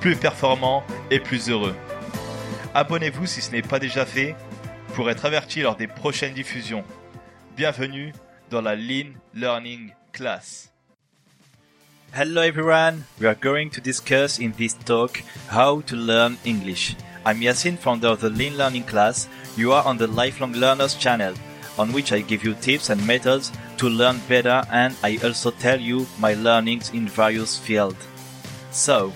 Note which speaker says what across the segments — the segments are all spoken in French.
Speaker 1: plus performant et plus heureux. Abonnez-vous si ce n'est pas déjà fait pour être averti lors des prochaines diffusions. Bienvenue dans la Lean Learning Class. Hello everyone, we are going to discuss in this talk how to learn English. I'm Yasin, founder of the Lean Learning class. You are on the Lifelong Learners channel, on which I give you tips and methods to learn better and I also tell you my learnings in various fields. So,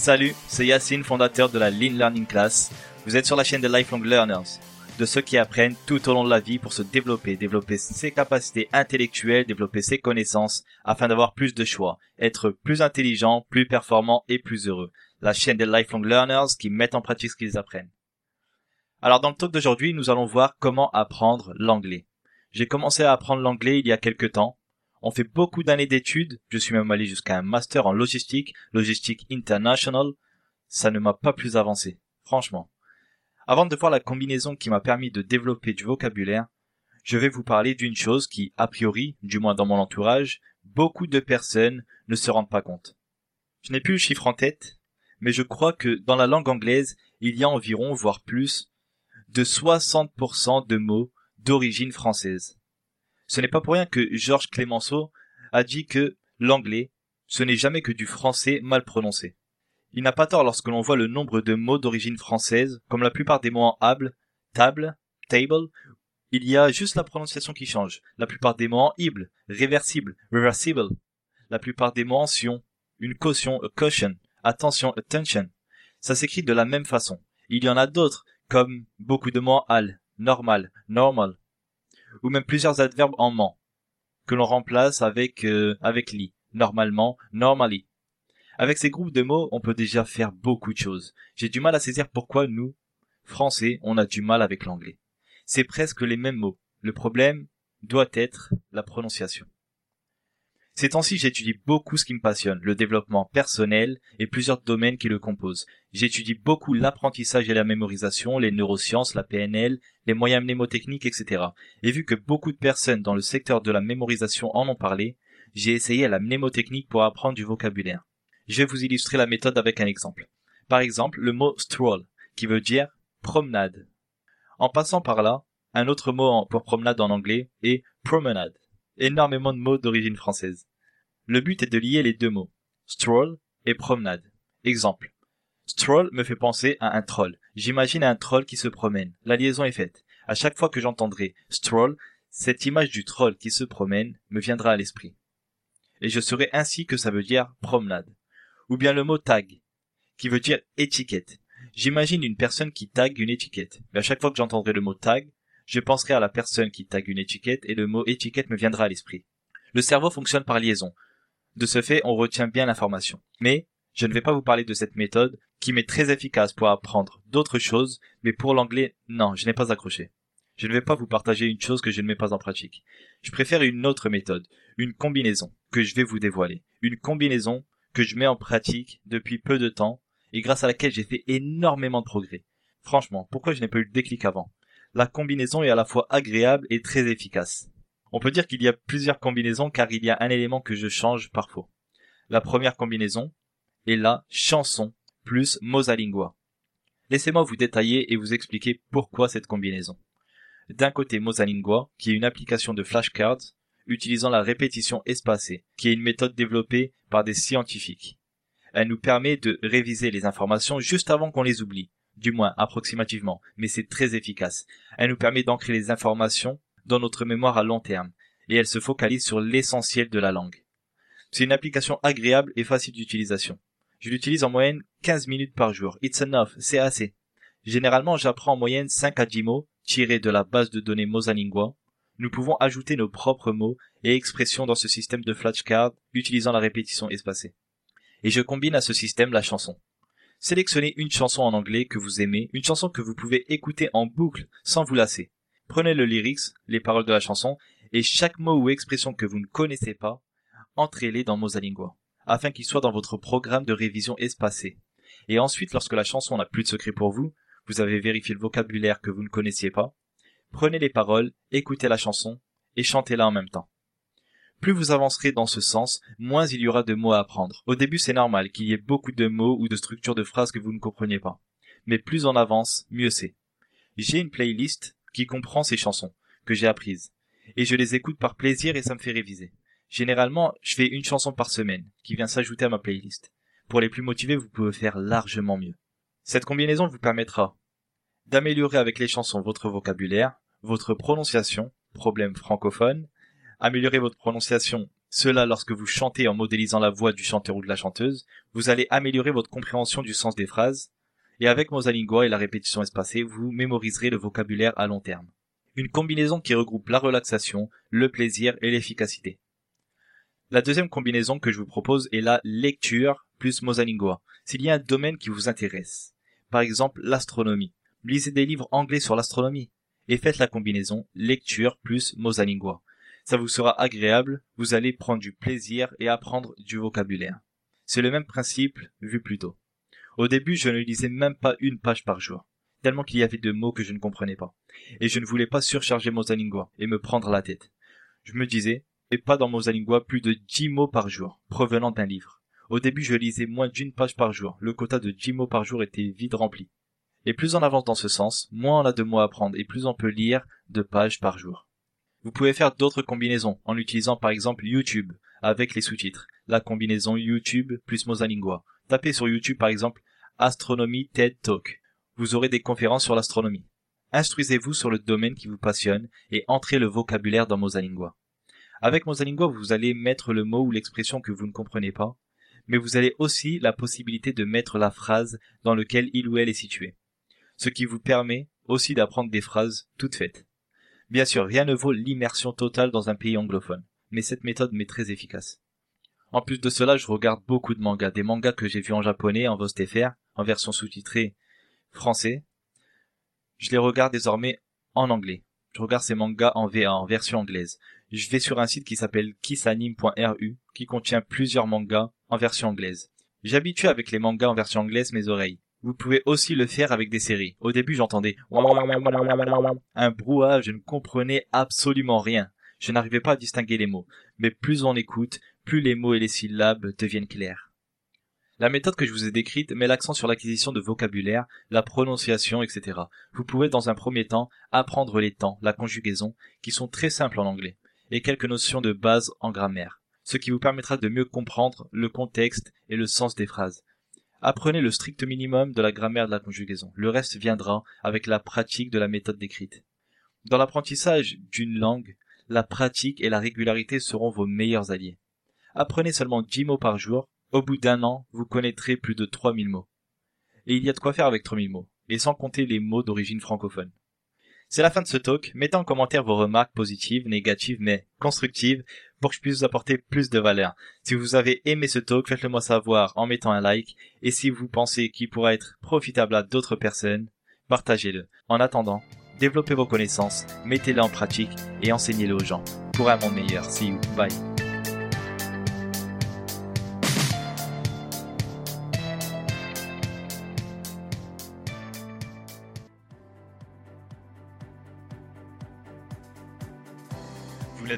Speaker 1: salut, c'est Yassine, fondateur de la Lean Learning Class. Vous êtes sur la chaîne des Lifelong Learners, de ceux qui apprennent tout au long de la vie pour se développer, développer ses capacités intellectuelles, développer ses connaissances, afin d'avoir plus de choix, être plus intelligent, plus performant et plus heureux. La chaîne des Lifelong Learners qui mettent en pratique ce qu'ils apprennent. Alors dans le talk d'aujourd'hui, nous allons voir comment apprendre l'anglais. J'ai commencé à apprendre l'anglais il y a quelques temps. On fait beaucoup d'années d'études. Je suis même allé jusqu'à un master en logistique, logistique international. Ça ne m'a pas plus avancé, franchement. Avant de voir la combinaison qui m'a permis de développer du vocabulaire, je vais vous parler d'une chose qui, a priori, du moins dans mon entourage, beaucoup de personnes ne se rendent pas compte. Je n'ai plus le chiffre en tête, mais je crois que dans la langue anglaise, il y a environ, voire plus, de 60% de mots d'origine française. Ce n'est pas pour rien que Georges Clémenceau a dit que l'anglais, ce n'est jamais que du français mal prononcé. Il n'a pas tort lorsque l'on voit le nombre de mots d'origine française, comme la plupart des mots en able, table, table, il y a juste la prononciation qui change. La plupart des mots en ible, réversible, reversible. La plupart des mots en sion, une caution, caution, attention, attention. Ça s'écrit de la même façon. Il y en a d'autres, comme beaucoup de mots en al, normal, normal, ou même plusieurs adverbes en ment, que l'on remplace avec euh, avec li, normalement, normally. Avec ces groupes de mots, on peut déjà faire beaucoup de choses. J'ai du mal à saisir pourquoi nous, Français, on a du mal avec l'anglais. C'est presque les mêmes mots. Le problème doit être la prononciation. Ces temps-ci, j'étudie beaucoup ce qui me passionne, le développement personnel et plusieurs domaines qui le composent. J'étudie beaucoup l'apprentissage et la mémorisation, les neurosciences, la PNL, les moyens mnémotechniques, etc. Et vu que beaucoup de personnes dans le secteur de la mémorisation en ont parlé, j'ai essayé la mnémotechnique pour apprendre du vocabulaire. Je vais vous illustrer la méthode avec un exemple. Par exemple, le mot stroll, qui veut dire promenade. En passant par là, un autre mot pour promenade en anglais est promenade. Énormément de mots d'origine française. Le but est de lier les deux mots, stroll et promenade. Exemple. Stroll me fait penser à un troll. J'imagine un troll qui se promène. La liaison est faite. À chaque fois que j'entendrai stroll, cette image du troll qui se promène me viendra à l'esprit. Et je saurai ainsi que ça veut dire promenade. Ou bien le mot tag, qui veut dire étiquette. J'imagine une personne qui tag une étiquette. Mais à chaque fois que j'entendrai le mot tag, je penserai à la personne qui tag une étiquette et le mot étiquette me viendra à l'esprit. Le cerveau fonctionne par liaison. De ce fait, on retient bien l'information. Mais, je ne vais pas vous parler de cette méthode, qui m'est très efficace pour apprendre d'autres choses, mais pour l'anglais, non, je n'ai pas accroché. Je ne vais pas vous partager une chose que je ne mets pas en pratique. Je préfère une autre méthode, une combinaison, que je vais vous dévoiler. Une combinaison que je mets en pratique depuis peu de temps, et grâce à laquelle j'ai fait énormément de progrès. Franchement, pourquoi je n'ai pas eu le déclic avant? La combinaison est à la fois agréable et très efficace. On peut dire qu'il y a plusieurs combinaisons car il y a un élément que je change parfois. La première combinaison est la chanson plus Mosalingua. Laissez-moi vous détailler et vous expliquer pourquoi cette combinaison. D'un côté Mosalingua, qui est une application de flashcards utilisant la répétition espacée, qui est une méthode développée par des scientifiques. Elle nous permet de réviser les informations juste avant qu'on les oublie, du moins approximativement, mais c'est très efficace. Elle nous permet d'ancrer les informations dans notre mémoire à long terme, et elle se focalise sur l'essentiel de la langue. C'est une application agréable et facile d'utilisation. Je l'utilise en moyenne 15 minutes par jour. It's enough, c'est assez. Généralement, j'apprends en moyenne 5 à 10 mots tirés de la base de données Mosalingua. Nous pouvons ajouter nos propres mots et expressions dans ce système de flashcards utilisant la répétition espacée. Et je combine à ce système la chanson. Sélectionnez une chanson en anglais que vous aimez, une chanson que vous pouvez écouter en boucle sans vous lasser. Prenez le lyrics, les paroles de la chanson, et chaque mot ou expression que vous ne connaissez pas, entrez-les dans Mosalingua, afin qu'ils soient dans votre programme de révision espacé. Et ensuite, lorsque la chanson n'a plus de secret pour vous, vous avez vérifié le vocabulaire que vous ne connaissiez pas, prenez les paroles, écoutez la chanson, et chantez-la en même temps. Plus vous avancerez dans ce sens, moins il y aura de mots à apprendre. Au début, c'est normal qu'il y ait beaucoup de mots ou de structures de phrases que vous ne compreniez pas. Mais plus on avance, mieux c'est. J'ai une playlist qui comprend ces chansons, que j'ai apprises. Et je les écoute par plaisir et ça me fait réviser. Généralement, je fais une chanson par semaine, qui vient s'ajouter à ma playlist. Pour les plus motivés, vous pouvez faire largement mieux. Cette combinaison vous permettra d'améliorer avec les chansons votre vocabulaire, votre prononciation, problème francophone, améliorer votre prononciation, cela lorsque vous chantez en modélisant la voix du chanteur ou de la chanteuse, vous allez améliorer votre compréhension du sens des phrases, et avec Mosalingua et la répétition espacée, vous mémoriserez le vocabulaire à long terme. Une combinaison qui regroupe la relaxation, le plaisir et l'efficacité. La deuxième combinaison que je vous propose est la lecture plus Mosalingua, s'il y a un domaine qui vous intéresse. Par exemple, l'astronomie. Lisez des livres anglais sur l'astronomie et faites la combinaison lecture plus Mosalingua ça vous sera agréable, vous allez prendre du plaisir et apprendre du vocabulaire. C'est le même principe vu plus tôt. Au début, je ne lisais même pas une page par jour, tellement qu'il y avait de mots que je ne comprenais pas. Et je ne voulais pas surcharger Mosalingua et me prendre la tête. Je me disais, et pas dans Mosalingua plus de dix mots par jour, provenant d'un livre. Au début, je lisais moins d'une page par jour. Le quota de dix mots par jour était vite rempli. Et plus on avance dans ce sens, moins on a de mots à apprendre et plus on peut lire de pages par jour. Vous pouvez faire d'autres combinaisons en utilisant par exemple YouTube avec les sous-titres. La combinaison YouTube plus Mosalingua. Tapez sur YouTube par exemple Astronomie TED Talk. Vous aurez des conférences sur l'astronomie. Instruisez-vous sur le domaine qui vous passionne et entrez le vocabulaire dans Mosalingua. Avec Mosalingua, vous allez mettre le mot ou l'expression que vous ne comprenez pas, mais vous avez aussi la possibilité de mettre la phrase dans laquelle il ou elle est situé. Ce qui vous permet aussi d'apprendre des phrases toutes faites. Bien sûr, rien ne vaut l'immersion totale dans un pays anglophone, mais cette méthode m'est très efficace. En plus de cela, je regarde beaucoup de mangas, des mangas que j'ai vus en japonais, en VOSTFR, en version sous-titrée français. Je les regarde désormais en anglais. Je regarde ces mangas en VA, en version anglaise. Je vais sur un site qui s'appelle kissanime.ru, qui contient plusieurs mangas en version anglaise. J'habitue avec les mangas en version anglaise mes oreilles. Vous pouvez aussi le faire avec des séries. Au début, j'entendais un brouhaha, je ne comprenais absolument rien. Je n'arrivais pas à distinguer les mots. Mais plus on écoute, plus les mots et les syllabes deviennent clairs. La méthode que je vous ai décrite met l'accent sur l'acquisition de vocabulaire, la prononciation, etc. Vous pouvez dans un premier temps apprendre les temps, la conjugaison, qui sont très simples en anglais, et quelques notions de base en grammaire, ce qui vous permettra de mieux comprendre le contexte et le sens des phrases. Apprenez le strict minimum de la grammaire de la conjugaison. Le reste viendra avec la pratique de la méthode décrite. Dans l'apprentissage d'une langue, la pratique et la régularité seront vos meilleurs alliés. Apprenez seulement 10 mots par jour. Au bout d'un an, vous connaîtrez plus de 3000 mots. Et il y a de quoi faire avec 3000 mots, et sans compter les mots d'origine francophone. C'est la fin de ce talk. Mettez en commentaire vos remarques positives, négatives, mais constructives pour que je puisse vous apporter plus de valeur. Si vous avez aimé ce talk, faites-le moi savoir en mettant un like. Et si vous pensez qu'il pourra être profitable à d'autres personnes, partagez-le. En attendant, développez vos connaissances, mettez-les en pratique et enseignez-les aux gens pour un monde meilleur. See you. Bye.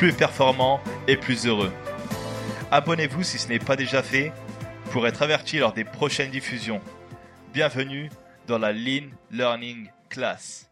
Speaker 1: plus performant et plus heureux. Abonnez-vous si ce n'est pas déjà fait pour être averti lors des prochaines diffusions. Bienvenue dans la Lean Learning Class.